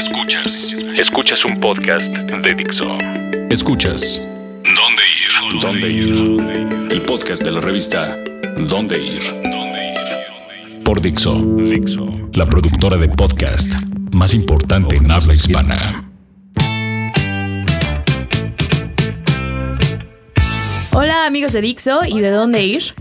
Escuchas. Escuchas un podcast de Dixo. Escuchas. ¿Dónde ir? ¿Dónde ir? El podcast de la revista ¿Dónde ir? Por Dixo. La productora de podcast más importante en habla hispana. Hola amigos de Dixo y de dónde ir.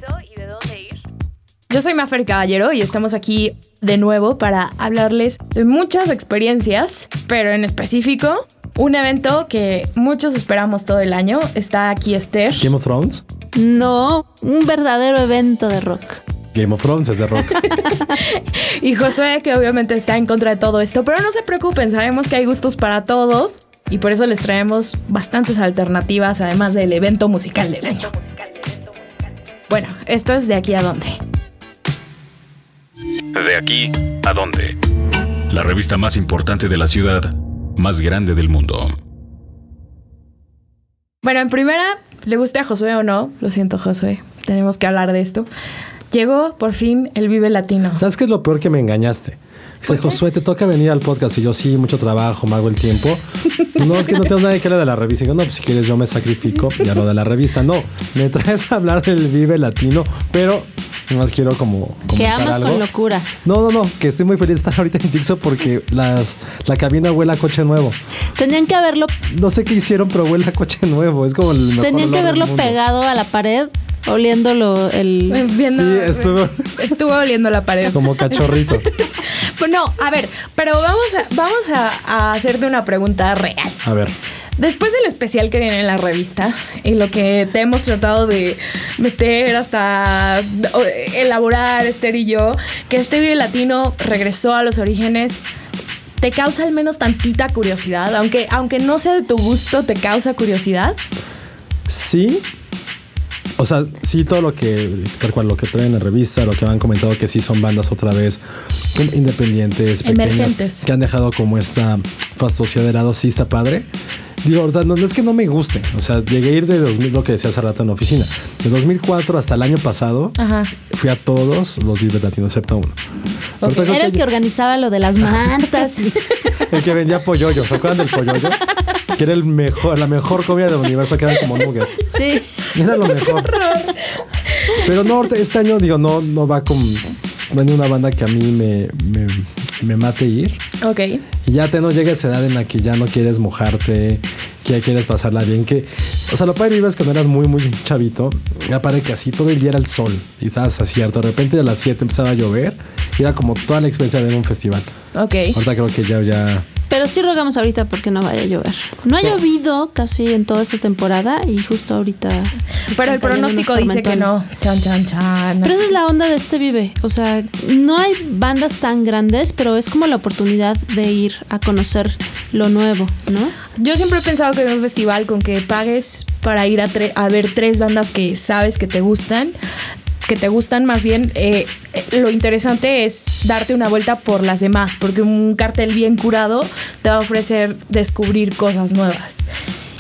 Yo soy Mafer Caballero y estamos aquí de nuevo para hablarles de muchas experiencias, pero en específico un evento que muchos esperamos todo el año. Está aquí Esther. Game of Thrones. No, un verdadero evento de rock. Game of Thrones es de rock. y Josué, que obviamente está en contra de todo esto, pero no se preocupen, sabemos que hay gustos para todos y por eso les traemos bastantes alternativas, además del evento musical del año. Bueno, esto es de aquí a dónde. De aquí a dónde. La revista más importante de la ciudad, más grande del mundo. Bueno, en primera, le guste a Josué o no, lo siento Josué, tenemos que hablar de esto. Llegó por fin el Vive Latino. ¿Sabes qué es lo peor que me engañaste? Dice, Josué, te toca venir al podcast. Y yo, sí, mucho trabajo, me hago el tiempo. no, es que no tengo nadie que hablar de la revista. Y yo, no, pues si quieres, yo me sacrifico. Ya lo de la revista. No, me traes a hablar del Vive Latino, pero más quiero como. Que amas con locura. No, no, no, que estoy muy feliz de estar ahorita en Dixo porque las, la cabina huele a coche nuevo. Tenían que haberlo. No sé qué hicieron, pero huele a coche nuevo. Es como el mejor Tenían que haberlo pegado a la pared oliéndolo el Viendo, sí estuvo estuvo oliendo la pared como cachorrito pues no a ver pero vamos a vamos a, a, hacerte una pregunta real a ver después del especial que viene en la revista y lo que te hemos tratado de meter hasta elaborar Esther y yo que este video latino regresó a los orígenes ¿Te causa al menos tantita curiosidad? Aunque, aunque no sea de tu gusto, ¿te causa curiosidad? Sí, o sea, sí, todo lo que, tal cual, lo que traen en la revista, lo que han comentado que sí son bandas otra vez independientes, pequeñas, que han dejado como esta fastuosidad de lado, sí está padre. Digo, no, es que no me guste. O sea, llegué a ir de 2000, lo que decía hace rato en la oficina. De 2004 hasta el año pasado, Ajá. fui a todos los Vive Latinos, excepto uno. Okay. Era el que organizaba lo de las mantas. el que vendía polloyo. ¿Se acuerdan del polloyo? que era el mejor, la mejor comida del universo, que eran como nuggets. Sí. Era lo mejor. Pero no, este año, digo, no, no va con. Viene una banda que a mí me, me, me mate ir. Ok. Y ya te no llega esa edad en la que ya no quieres mojarte, que ya quieres pasarla bien. Que, o sea, lo padre es cuando eras muy, muy chavito. Ya parece que así todo el día era el sol. Y estabas así, de repente a las 7 empezaba a llover. Y era como toda la experiencia de un festival. Ok. Ahorita creo que ya, ya pero sí rogamos ahorita porque no vaya a llover. No ha llovido casi en toda esta temporada y justo ahorita. Pero el pronóstico dice que no. Chan, chan, chan. Pero esa es la onda de este Vive. O sea, no hay bandas tan grandes, pero es como la oportunidad de ir a conocer lo nuevo, ¿no? Yo siempre he pensado que en un festival con que pagues para ir a, a ver tres bandas que sabes que te gustan, que te gustan, más bien eh, lo interesante es darte una vuelta por las demás, porque un cartel bien curado te va a ofrecer descubrir cosas nuevas.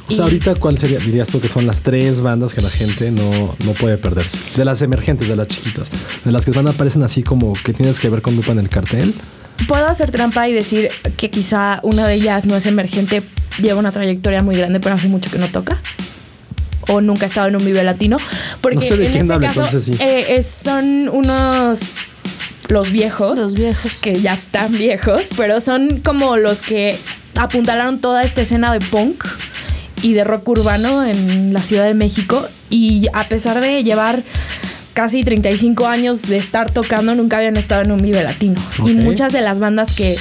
O sea, ahorita, ¿cuál sería? Dirías tú que son las tres bandas que la gente no, no puede perderse. De las emergentes, de las chiquitas. De las que van a aparecen así como que tienes que ver con lupa en el cartel. Puedo hacer trampa y decir que quizá una de ellas no es emergente, lleva una trayectoria muy grande, pero hace mucho que no toca o nunca ha estado en un Vive Latino. Porque no sé de en quién habla, caso, entonces sí. eh, son unos los viejos. Los viejos. Que ya están viejos, pero son como los que apuntalaron toda esta escena de punk y de rock urbano en la Ciudad de México. Y a pesar de llevar casi 35 años de estar tocando, nunca habían estado en un Vive Latino. Y muchas de las bandas que,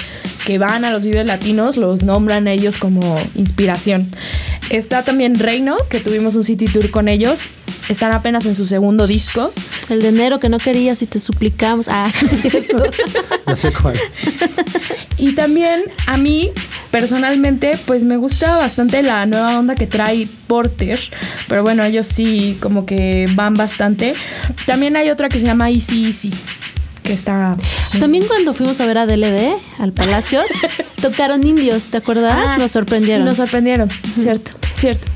que van a los Vive Latinos los nombran ellos como inspiración. Está también Reino, que tuvimos un city tour con ellos. Están apenas en su segundo disco. El de enero que no querías y te suplicamos. Ah, es cierto. No sé cuál. Y también a mí, personalmente, pues me gusta bastante la nueva onda que trae Porter. Pero bueno, ellos sí como que van bastante. También hay otra que se llama Easy Easy. Que está. También cuando fuimos a ver a DLD al Palacio, tocaron indios, ¿te acuerdas? Ah, nos sorprendieron. Nos sorprendieron, cierto, cierto.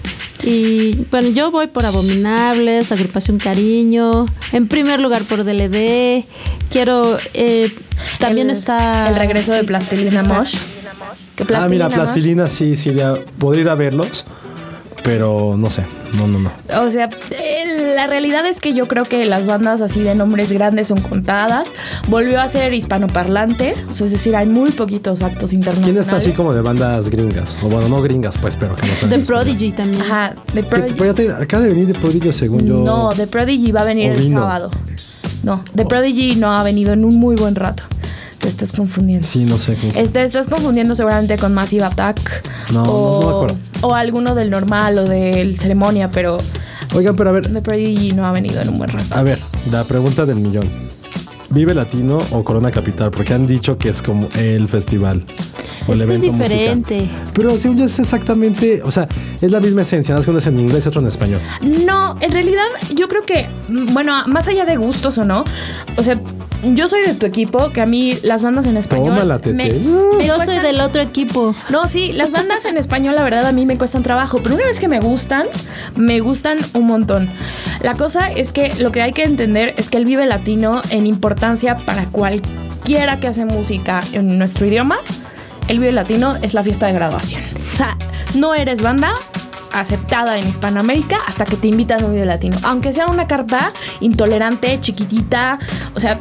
Y bueno, yo voy por Abominables, Agrupación Cariño, en primer lugar por DLD. Quiero. eh, también El- está. El regreso de Plastilina. Mosh. Ah, mira, plastilina sí, sí, podría ir a verlos, pero no sé, no, no, no. O sea, eh, la realidad es que yo creo que las bandas así de nombres grandes son contadas. Volvió a ser hispanoparlante, o sea, es decir, hay muy poquitos actos ¿Quién internacionales. está así como de bandas gringas? O bueno, no gringas, pues, pero que no son The. Prodigy también. Ajá, The Prodigy. pero ya te- acaba de venir de Prodigy, según yo. No, The Prodigy va a venir el sábado. No, The Prodigy no ha venido en un muy buen rato. Estás confundiendo. Sí, no sé. Este, estás confundiendo seguramente con Massive Attack. No, o, no, no me acuerdo. O alguno del normal o del ceremonia, pero Oigan, pero a ver, The Prodigy no ha venido en un buen rato. a ver, la pregunta del millón. ¿Vive Latino o Corona Capital? Porque han dicho que es como el festival. O es el que es evento musical. diferente. Pero según yo es exactamente, o sea, es la misma esencia, nada más que uno es en inglés y otro en español. No, en realidad yo creo que, mm, bueno, más allá de gustos o no, o sea, yo soy de tu equipo, que a mí las bandas en español... Tómala, Tete. me, me Yo soy del otro equipo. No, sí, las bandas en español, la verdad, a mí me cuestan trabajo, pero una vez que me gustan, me gustan un montón. La cosa es que lo que hay que entender es que el Vive Latino, en importancia para cualquiera que hace música en nuestro idioma, el Vive Latino es la fiesta de graduación. O sea, no eres banda aceptada en Hispanoamérica hasta que te invitan a un Vive Latino. Aunque sea una carpa intolerante, chiquitita, o sea,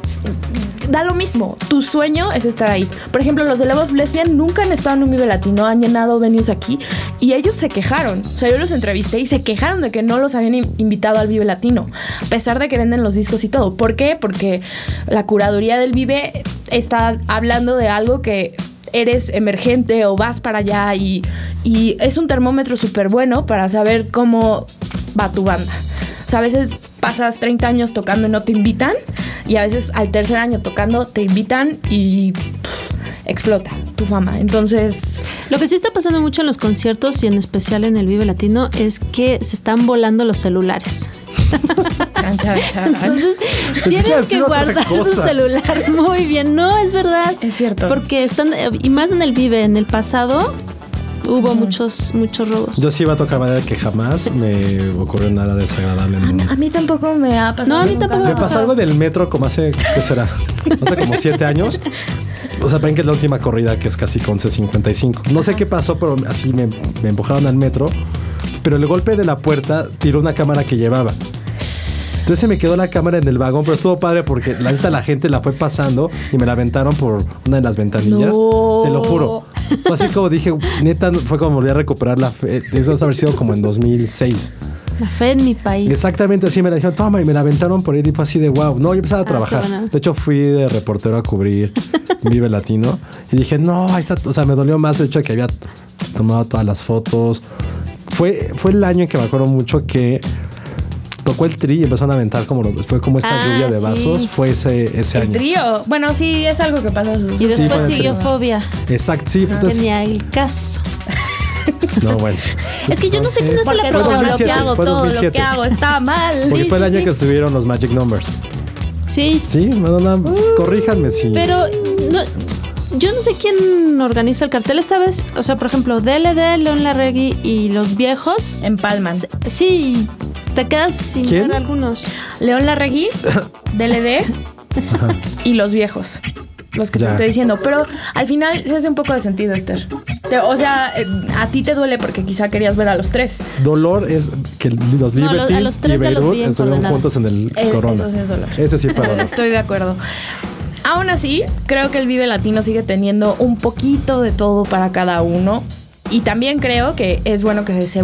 da lo mismo. Tu sueño es estar ahí. Por ejemplo, los de Love of Lesbian nunca han estado en un Vive Latino, han llenado venues aquí y ellos se quejaron. O sea, yo los entrevisté y se quejaron de que no los habían in- invitado al Vive Latino, a pesar de que venden los discos y todo. ¿Por qué? Porque la curaduría del Vive está hablando de algo que eres emergente o vas para allá y, y es un termómetro súper bueno para saber cómo va tu banda. O sea, a veces pasas 30 años tocando y no te invitan y a veces al tercer año tocando te invitan y pff, explota tu fama. Entonces, Lo que sí está pasando mucho en los conciertos y en especial en el Vive Latino es que se están volando los celulares. chan, chan, chan. Entonces, decir que guardar su celular muy bien. No, es verdad. Es cierto. Porque están, y más en el Vive, en el pasado hubo muchos, muchos robos. Yo sí iba a tocar manera que jamás me ocurrió nada desagradable. a mí tampoco me ha pasado. No, a mí nunca. tampoco Me pasó algo del metro como hace, ¿qué será? Hace como siete años. O sea, ven que es la última corrida que es casi con C55. No sé qué pasó, pero así me, me empujaron al metro. Pero el golpe de la puerta tiró una cámara que llevaba. Entonces se me quedó la cámara en el vagón, pero estuvo padre porque la neta la gente la fue pasando y me la aventaron por una de las ventanillas. No. Te lo juro. Fue así como dije, neta, fue como volví a recuperar la fe. Eso debe haber sido como en 2006. La fe en mi país. Exactamente así me la dijeron, toma, y me la aventaron por ahí y fue así de wow. No, yo empezaba a qué trabajar. bueno. De hecho, fui de reportero a cubrir Vive Latino y dije, no, ahí está. O sea, me dolió más el hecho de que había tomado todas las fotos. Fue, fue el año en que me acuerdo mucho que tocó el tri y empezaron a aventar como lo- fue como esta Ah, lluvia de sí. vasos. Fue ese, ese El año. trío. Bueno, sí, es algo que pasa. y después siguió. Fobia. Exacto, sí. Que Entonces, ni el caso. no, bueno. Es que yo no sé quién es Fue todo lo que 2007, hago, todo lo 2007. que hago está mal. Porque Sí, fue el año sí. que estuvieron los Magic Numbers. Sí, Sí, no, no, no, corríjanme si. pero no, yo no sé quién organiza el cartel esta vez. O sea, por ejemplo, DLD, León Larregui y los viejos. Empalman. Sí, te quedas sin ¿Quién? ver algunos. León Larregui, DLD y los viejos. Los que Ya. te estoy diciendo. Pero al final se hace un poco de sentido, Esther. Te- o sea, eh, a ti te duele porque quizá querías ver a los tres. Dolor es que los No, a los- a Libertines los tres y los estuvieron juntos en el Eh, Corona. eso sí es dolor. Ese sí fue dolor. Estoy de acuerdo. Aún así, creo que el Vive Latino sigue teniendo un poquito de todo para cada uno. Y también creo que es bueno que se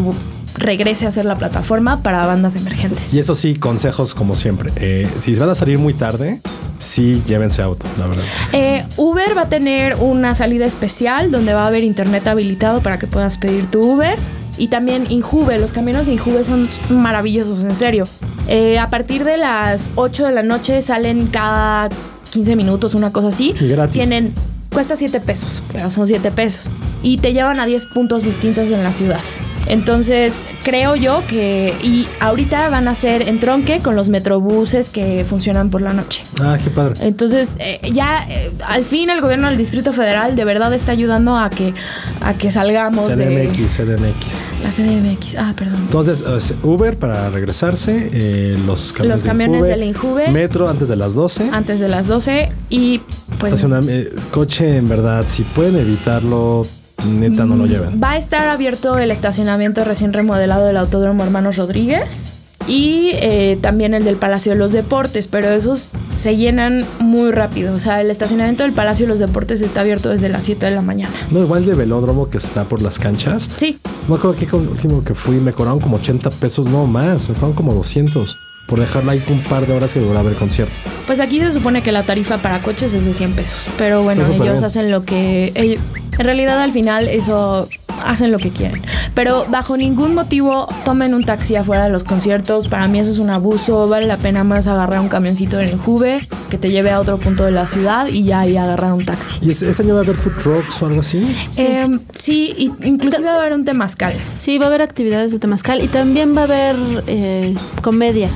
regrese a ser la plataforma para bandas emergentes. Y eso sí, consejos como siempre. Eh, si van a salir muy tarde, sí llévense auto, la verdad. Eh, Uber va a tener una salida especial donde va a haber internet habilitado para que puedas pedir tu Uber. Y también Injuve, los camiones de Injuve son maravillosos, en serio. Eh, a partir de las 8 de la noche salen cada 15 minutos, una cosa así. Y gratis. Tienen, cuesta 7 pesos, pero son 7 pesos. Y te llevan a 10 puntos distintos en la ciudad. Entonces, creo yo que. Y ahorita van a ser en tronque con los metrobuses que funcionan por la noche. Ah, qué padre. Entonces, eh, ya eh, al fin el gobierno del Distrito Federal de verdad está ayudando a que, a que salgamos de CDMX, CDMX. la CDMX. Ah, perdón. Entonces, es Uber para regresarse, eh, los camiones, Los camiones de la Injuve. Metro antes de las 12. Antes de las 12 y pues eh, coche, en verdad, si pueden evitarlo, neta no lo Mm, lleven. Va a estar abierto el estacionamiento recién remodelado del Autódromo Hermanos Rodríguez y eh, también el del Palacio de los Deportes, pero esos se llenan muy rápido. O sea, el estacionamiento del Palacio de los Deportes está abierto desde las 7 de la mañana. No, igual de velódromo que está por las canchas. Sí, me acuerdo que con- último que fui me cobraron como 80 pesos, no más, me cobraron como 200 por dejarla ahí un par de horas que duraba el concierto. pues aquí se supone que la tarifa para coches es de 100 pesos, pero bueno, ellos bien. hacen lo que... en realidad al final eso hacen lo que quieren. Pero bajo ningún motivo tomen un taxi afuera de los conciertos. Para mí eso es un abuso. Vale la pena más agarrar un camioncito en el Juve que te lleve a otro punto de la ciudad y ya ahí agarrar un taxi. ¿Y este, este año va a haber food trucks o algo así? Sí. Em, sí, y inclusive va a haber un temazcal. Sí, va a haber actividades de Temazcal y también va a haber eh, comedia.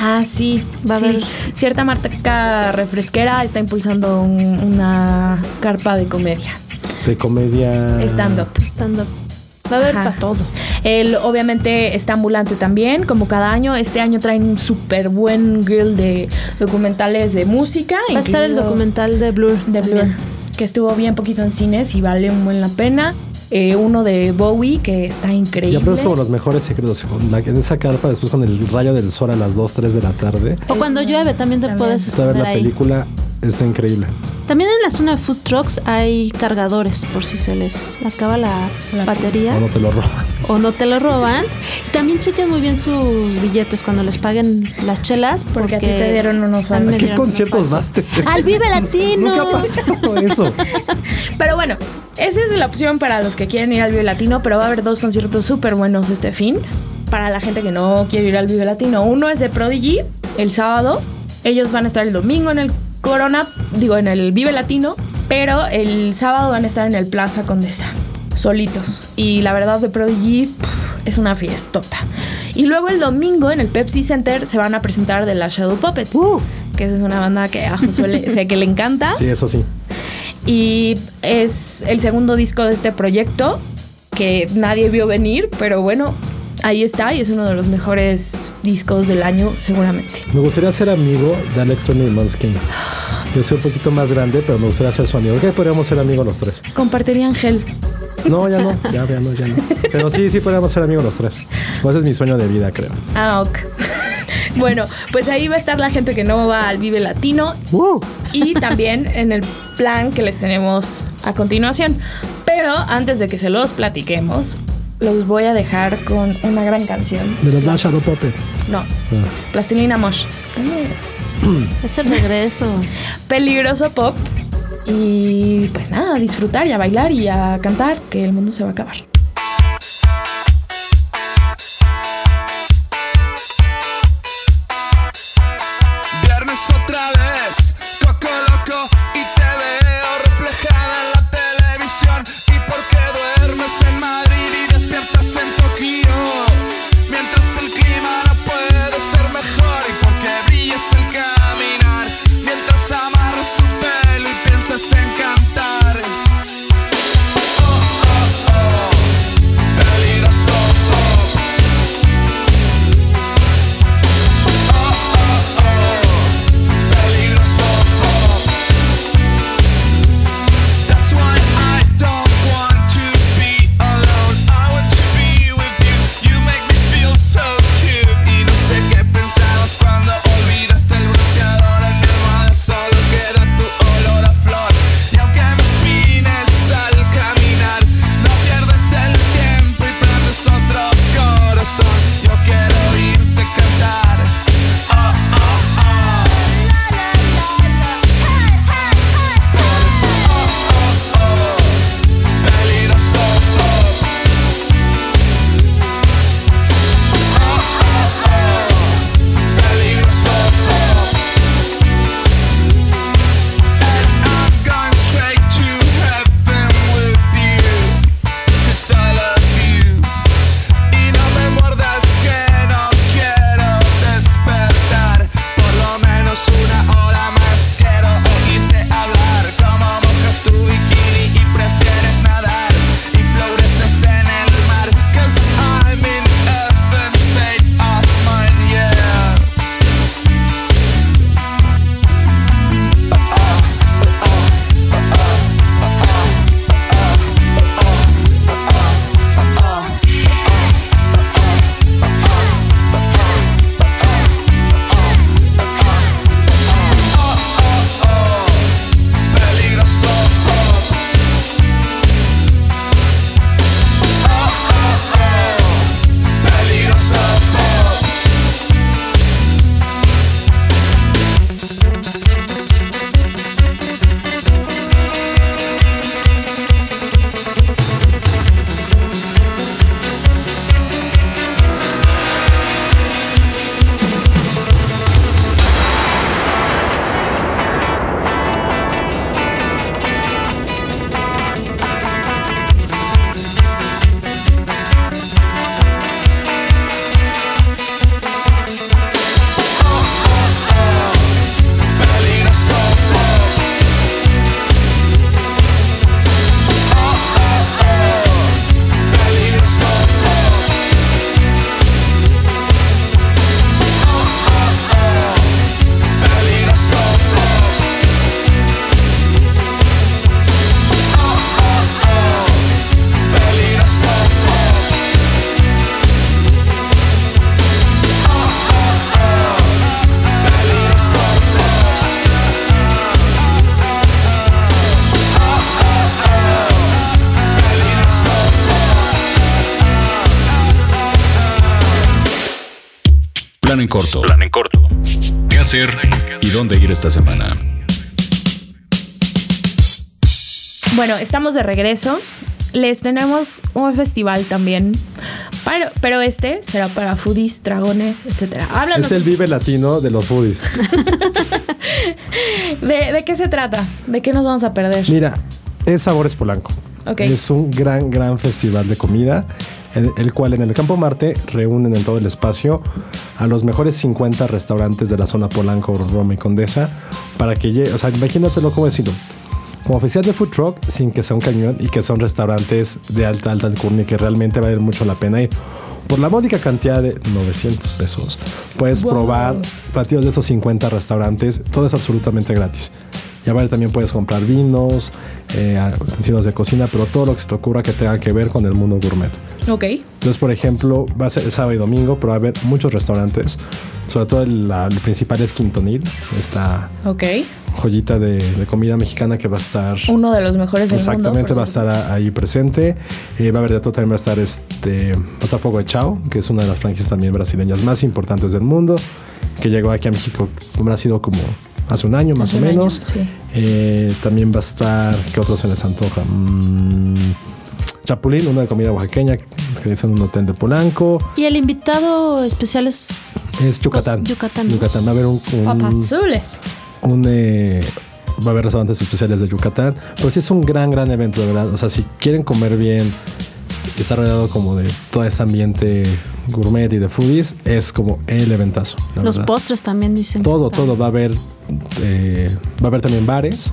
Ah, sí, Va a sí. haber- Cierta marca refresquera está impulsando un- una carpa de comedia. De comedia. Stand-up. Stand-up. Va a haber Ajá. para todo. Él obviamente está ambulante también, como cada año. Este año traen un súper buen grill de documentales de música. Va a estar el documental de Blur. de Blur, también. que estuvo bien poquito en cines y vale un buen la pena. Eh, uno de Bowie, que está increíble. aprendes como los mejores secretos. con la- en esa carpa, después con el rayo del sol a las 2, 3 de la tarde. O cuando llueve también te También. puedes Está a ver esconder la ahí. película, está increíble. También en la zona de food trucks hay cargadores por si se les acaba la, La- batería O no te lo roban. o no te lo roban. Y también chequen muy bien sus billetes cuando les paguen las chelas. Porque, Porque a ti te dieron unos a mí me ¿A qué conciertos falso. vas? Te- Al Vive Latino. Nunca ha pasado eso. Pero bueno, esa es la opción para los que quieren ir al Vive Latino, pero va a haber dos conciertos súper buenos este fin. Para la gente que no quiere ir al Vive Latino. Uno es de Prodigy, el sábado. Ellos van a estar el domingo en el Corona, digo, en el Vive Latino, pero el sábado van a estar en el Plaza Condesa, solitos. Y la verdad de Prodigy pff, es una fiestota. Y luego el domingo en el Pepsi Center se van a presentar de la Shadow Puppets, Uh. que esa es una banda que a Josué sé que le encanta. Sí, eso sí. Y es el segundo disco de este proyecto que nadie vio venir, pero bueno, ahí está y es uno de los mejores discos del año seguramente. Me gustaría ser amigo de Alex Turner y Måneskin. Yo soy un poquito más grande, pero me gustaría ser su amigo. ¿Qué podríamos ser amigos los tres? Compartirían gel. No, ya no, ya, ya no, ya no. Pero sí, sí podríamos ser amigos los tres. Pues ese es mi sueño de vida, creo. Ah, ok. bueno, pues ahí va a estar la gente que no va al Vive Latino Uh, y también en el plan que les tenemos a continuación. Pero antes de que se los platiquemos, los voy a dejar con una gran canción. de los Black Shadow Puppets. No, Ah. Plastilina Mosh. Es el regreso. peligroso pop. Y pues nada, a disfrutar y a bailar y a cantar, que el mundo se va a acabar. Hacer y dónde ir esta semana? Bueno, estamos de regreso. Les tenemos un festival también. Pero, pero este será para foodies, dragones, etcétera. Háblanos. Es el Vive Latino de los foodies. ¿De, de qué se trata? ¿De qué nos vamos a perder? Mira, es Sabores Polanco. Ok. Es un gran, gran festival de comida, el, el cual en el Campo Marte reúnen en todo el espacio a los mejores 50 restaurantes de la zona Polanco, Roma y Condesa para que llegue, o sea, imagínatelo cómo decirlo. Como oficial de food truck, sin que sea un cañón y que son restaurantes de alta, alta alcurnia que realmente vale mucho la pena ir. Por la módica cantidad de 900 pesos, puedes Wow. probar platillos de esos 50 restaurantes. Todo es absolutamente gratis. Y aparte también puedes comprar vinos, eh, utensilios de cocina, pero todo lo que se te ocurra que tenga que ver con el mundo gourmet. Ok. Entonces, por ejemplo, va a ser el sábado y domingo, pero va a haber muchos restaurantes. Sobre todo el, la- el principal es Quintonil, esta Ok. joyita de, de comida mexicana que va a estar... Uno de los mejores del mundo. Exactamente, va a estar a- ahí presente. Eh, va a haber de todo, también va a estar este, va a estar de Chao, que es una de las franquicias también brasileñas más importantes del mundo, que llegó aquí a México, habrá sido como hace un año más Hace o año, menos. sí. Eh, también va a estar, ¿qué otros se les antoja? Mm, Chapulín, una de comida oaxaqueña, que dicen un hotel de Polanco. Y el invitado especial es Es Yucatán. Yucatán. Yucatán. Va a haber un, un- un, eh, va a haber restaurantes especiales de Yucatán. Pero sí es un gran, gran evento, de verdad. O sea, si quieren comer bien, y estar rodeado como de todo ese ambiente gourmet y de foodies, es como el eventazo. los verdad. postres también dicen. Todo, todo. Va a haber, eh, va a haber también bares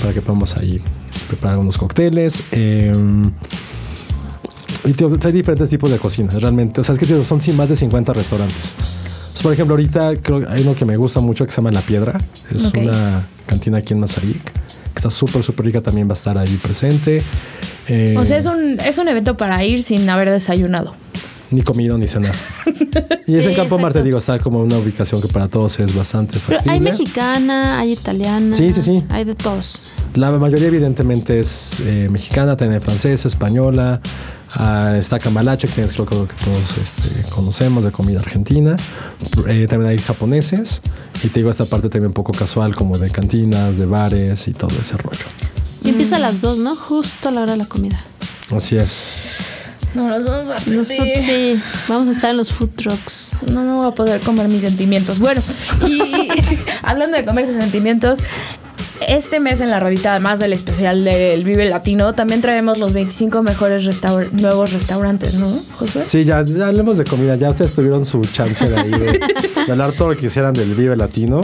para que podamos ahí preparar unos cócteles. eh, y tío, hay diferentes tipos de cocina, realmente. O sea, es que tío, son más de 50 restaurantes. Entonces, por ejemplo, ahorita creo que hay uno que me gusta mucho que se llama La Piedra. Es Ok. una cantina aquí en Mazarik. Que está súper, súper rica. También va a estar ahí presente. Eh, O sea, es un, es un evento para ir sin haber desayunado. Ni comido ni cenar. y es en Campo Marte, digo, está como una ubicación que para todos es bastante Pero hay factible. mexicana, hay italiana. Sí, sí, sí. Hay de todos. La mayoría evidentemente es eh, mexicana, también hay francesa, española. ah, está cambalache, que es creo que todos este, conocemos de comida argentina. Eh, también hay japoneses. Y te digo esta parte también un poco casual, como de cantinas, de bares y todo ese rollo. Y empieza a las dos, ¿no? Justo a la hora de la comida. Así es. No nos vamos a Nosotros sí, vamos a estar en los food trucks. No me voy a poder comer mis sentimientos. Bueno, y hablando de comerse sentimientos, este mes en la revista, además del especial del Vive Latino, también traemos los 25 mejores restaur- nuevos restaurantes, ¿no, Josué? Sí, ya, ya hablemos de comida. Ya ustedes tuvieron su chance de ahí de, de hablar todo lo que quisieran del Vive Latino.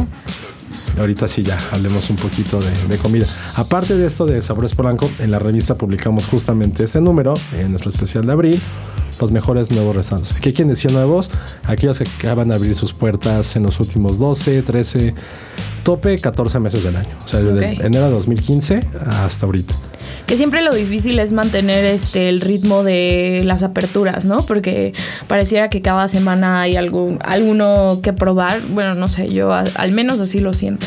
Ahorita sí, ya hablemos un poquito de, de comida. Aparte de esto de Sabores Polanco, en la revista publicamos justamente este número, en nuestro especial de abril, los mejores nuevos restaurantes. ¿Qué quieren decir nuevos? Aquellos que acaban de abrir sus puertas en los últimos 12, 13, tope 14 meses del año. O sea, desde enero de 2015 hasta ahorita. Que siempre lo difícil es mantener este el ritmo de las aperturas, ¿no? Porque pareciera que cada semana hay algún, alguno que probar. Bueno, no sé, yo a- al menos así lo siento.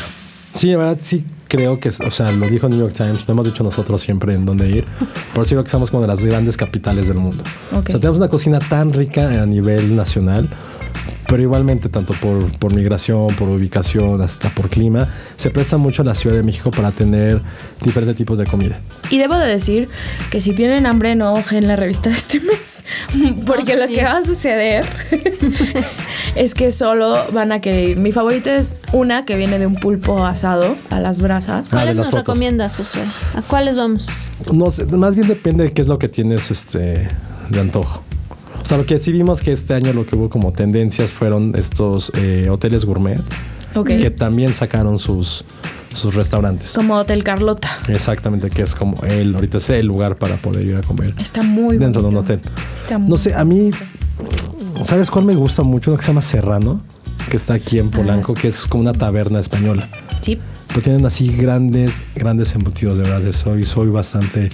Sí, la verdad sí creo que, o sea, lo dijo New York Times, lo hemos dicho nosotros siempre en dónde ir. Por eso creo que somos como de las grandes capitales del mundo. O sea, tenemos una cocina tan rica a nivel nacional, pero igualmente tanto por, por migración, por ubicación, hasta por clima, se presta mucho la Ciudad de México para tener diferentes tipos de comida. Y debo de decir que si tienen hambre no en la revista de este mes, porque No, lo sí. que va a suceder es que solo van a querer. Mi favorita es una que viene de un pulpo asado a las brasas. Ah, ¿Cuáles nos fotos. recomiendas, Josué? ¿A cuáles vamos? No sé, más bien depende de qué es lo que tienes este, de antojo. O sea, lo que sí vimos que este año lo que hubo como tendencias fueron estos eh, hoteles gourmet Ok. que también sacaron sus, sus restaurantes. Como Hotel Carlota. Exactamente, que es como el, ahorita es el lugar para poder ir a comer Está muy dentro de un hotel. Está muy No sé, a mí, ¿sabes cuál me gusta mucho? Uno que se llama Serrano, que está aquí en Polanco, que es como una taberna española. Sí. Pero tienen así grandes, grandes embutidos, de verdad. Soy, soy bastante,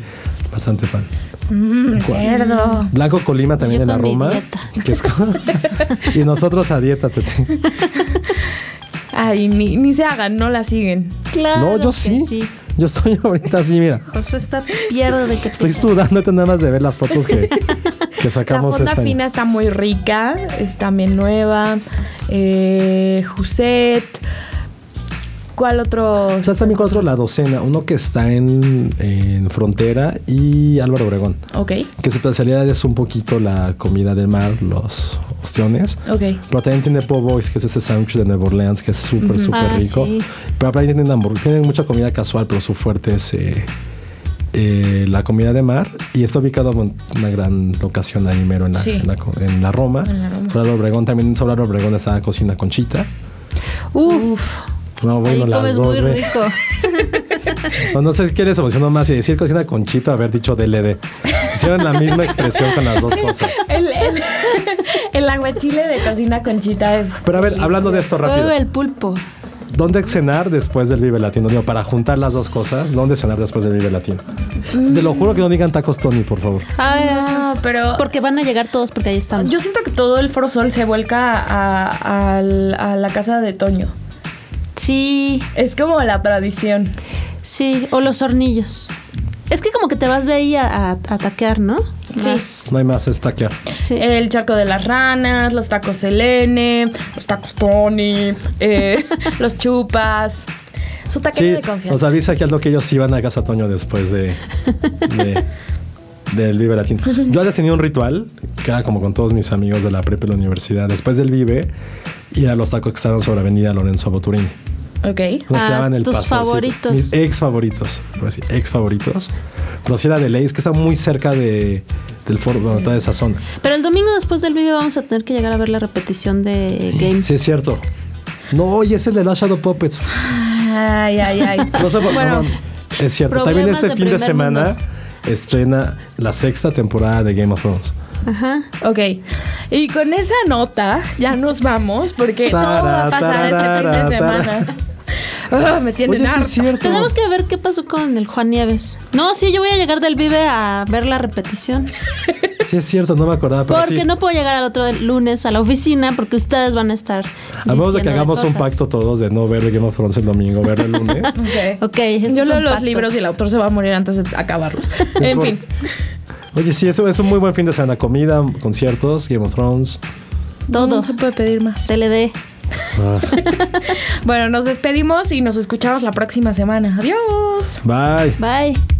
bastante fan. Mm, cerdo. Blanco Colima también Yo en la Roma. dieta. Que es como- y nosotros a dieta, Tete. Ay, ni, ni se hagan, no la siguen. Claro. No, yo que sí. Yo estoy ahorita así, mira. Josué está pierde de que te Estoy sudando, nada más de ver las fotos que, que sacamos La fonda este año. fina está muy rica, es también nueva. Eh, Juset. ¿Cuál otro? Está también con otro, la docena, uno que está en, en Frontera y Álvaro Obregón. Ok, Que su especialidad es un poquito la comida del mar, los ostiones. ok. Pero también tiene Po' Boys, que es este sándwich de Nueva Orleans, que es súper, súper Ah, rico. sí. Pero también tienen, hambur- tienen mucha comida casual, pero su fuerte es eh, eh, la comida de mar. Y está ubicado en una gran locación ahí mero en la, Sí. en la, en la Roma. En la Roma. Obregón, también sobre Álvaro Obregón está la cocina Conchita. Uf, No, ahí bueno, las comes dos, muy rico. No, no sé qué les emocionó más, si decir cocina Conchita o haber dicho DLD. Hicieron la misma expresión con las dos cosas. El, el, el aguachile de cocina conchita es. Pero a ver, hablando de esto rápido. Huevo el pulpo. ¿Dónde cenar después del Vive Latino? Digo, para juntar las dos cosas, ¿dónde cenar después del Vive Latino? Te lo juro que no digan tacos Tony, por favor. Ay, No, pero. porque van a llegar todos porque ahí estamos. Yo siento que todo el Foro Sol se vuelca a la casa de Toño. Sí, Es como la tradición. sí, o los hornillos. Es que como que te vas de ahí a, a, a taquear, ¿no? Sí. Más. No hay más estaquear. Sí. El charco de las ranas, los tacos Selene, los tacos Tony, eh, los chupas. Su taquería Sí, de confianza. nos avisa aquí algo que ellos iban a casa Toño después de, de- del Vive Latino. Yo había tenido un ritual, que era como con todos mis amigos de la prepa y la universidad, después del Vive, ir a los tacos que estaban sobre Avenida Lorenzo Boturini. ok. No se Ah, llaman el tus pastorcito. favoritos. Mis ex favoritos. Voy a decir, ex favoritos. Pero era de ley, es que está muy cerca de, del foro, bueno, toda esa zona. Pero el domingo después del video vamos a tener que llegar a ver la repetición de Game. Sí, es cierto. No, y es el de Last Shadow Puppets. Ay, ay, ay. No sé por- bueno, no, es cierto. También este de fin de semana mundo. Estrena la sexta temporada de Game of Thrones. Ajá. ok. Y con esa nota ya nos vamos porque todo va a pasar este fin de semana. Ah, me tienen Oye, sí es cierto. Tenemos que ver qué pasó con el Juan Nieves. No, sí, yo voy a llegar del Vive a ver la repetición. Sí es cierto, no me acordaba, pero Porque sí. no puedo llegar al otro lunes a la oficina porque ustedes van a estar. A menos de que hagamos un pacto todos de no ver Game of Thrones el domingo, verlo el lunes. No sé. Ok, este Yo leo los pacto. libros y el autor se va a morir antes de acabarlos. En fin. Oye, sí, eso es un muy buen fin de semana. Comida, conciertos, Game of Thrones. Todo. No se puede pedir más. TLD. Ah, Bueno, nos despedimos y nos escuchamos la próxima semana. Adiós. bye. Bye.